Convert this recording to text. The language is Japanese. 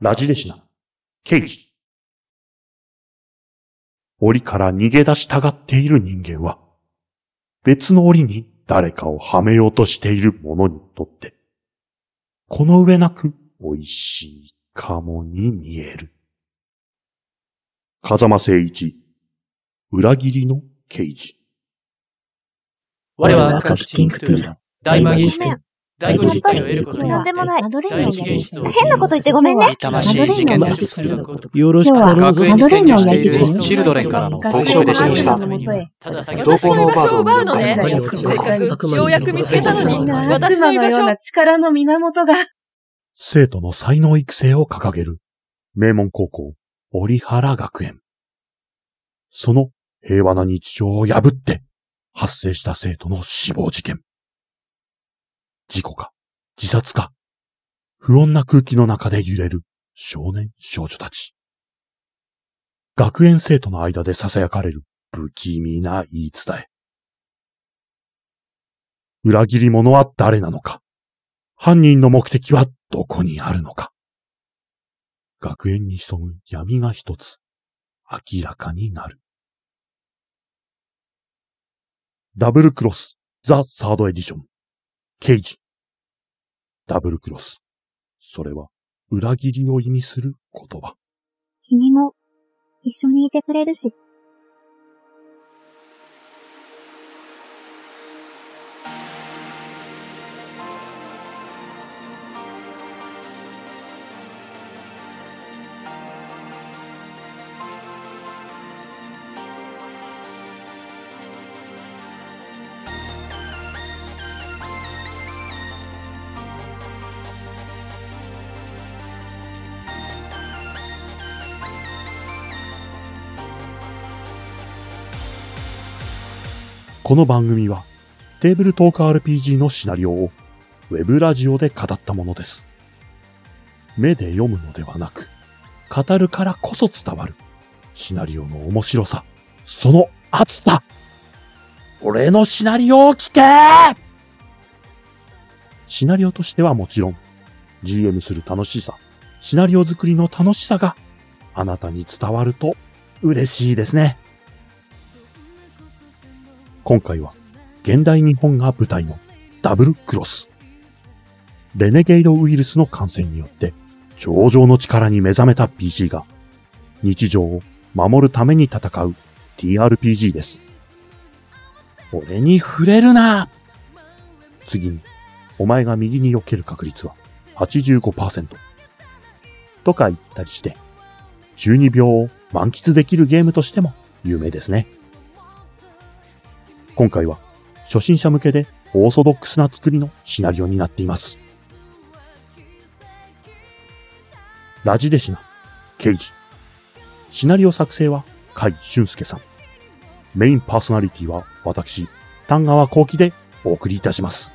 ラジデシナ、ケイジ。檻から逃げ出したがっている人間は、別の檻に誰かをはめようとしている者にとって、この上なく美味しいかもに見える。風間誠一、裏切りの刑事。我は赤きティンクトゥー、大魔儀式、第五実体を得ることによって、なんでもない。マドレーヌを第一現実を変なこと言ってごめんね。魂事件脱出すること。よろしく今日は学園に潜入しているマドレーヌを焼いてチルドレンからの報学告でした。私の居場所を奪うのね。ようやく見つけたのに、悪私の居場所魔のような力の源が。生徒の才能育成を掲げる名門高校、折原学園。その平和な日常を破って発生した生徒の死亡事件。事故か、自殺か、不穏な空気の中で揺れる少年少女たち。学園生徒の間で囁かれる。不気味な言い伝え。裏切り者は誰なのか？犯人の目的はどこにあるのか？学園に潜む闇が一つ。明らかになる。ダブルクロス、ザ・サードエディション、ケイジ。ダブルクロス。それは裏切りを意味する言葉。君も一緒にいてくれるし。この番組はテーブルトーク RPG のシナリオをウェブラジオで語ったものです。目で読むのではなく、語るからこそ伝わるシナリオの面白さ、その熱さ。俺のシナリオを聞けシナリオとしてはもちろん、GM する楽しさ、シナリオ作りの楽しさがあなたに伝わると嬉しいですね。今回は現代日本が舞台のダブルクロス。レネゲイドウイルスの感染によって上々の力に目覚めた PC が日常を守るために戦う TRPG です。俺に触れるな次に、お前が右に避ける確率は85%。とか言ったりして、12秒を満喫できるゲームとしても有名ですね。今回は初心者向けでオーソドックスな作りのシナリオになっています。ラジデシナ、刑事。シナリオ作成は甲斐俊介さん。メインパーソナリティは私、丹川幸喜でお送りいたします。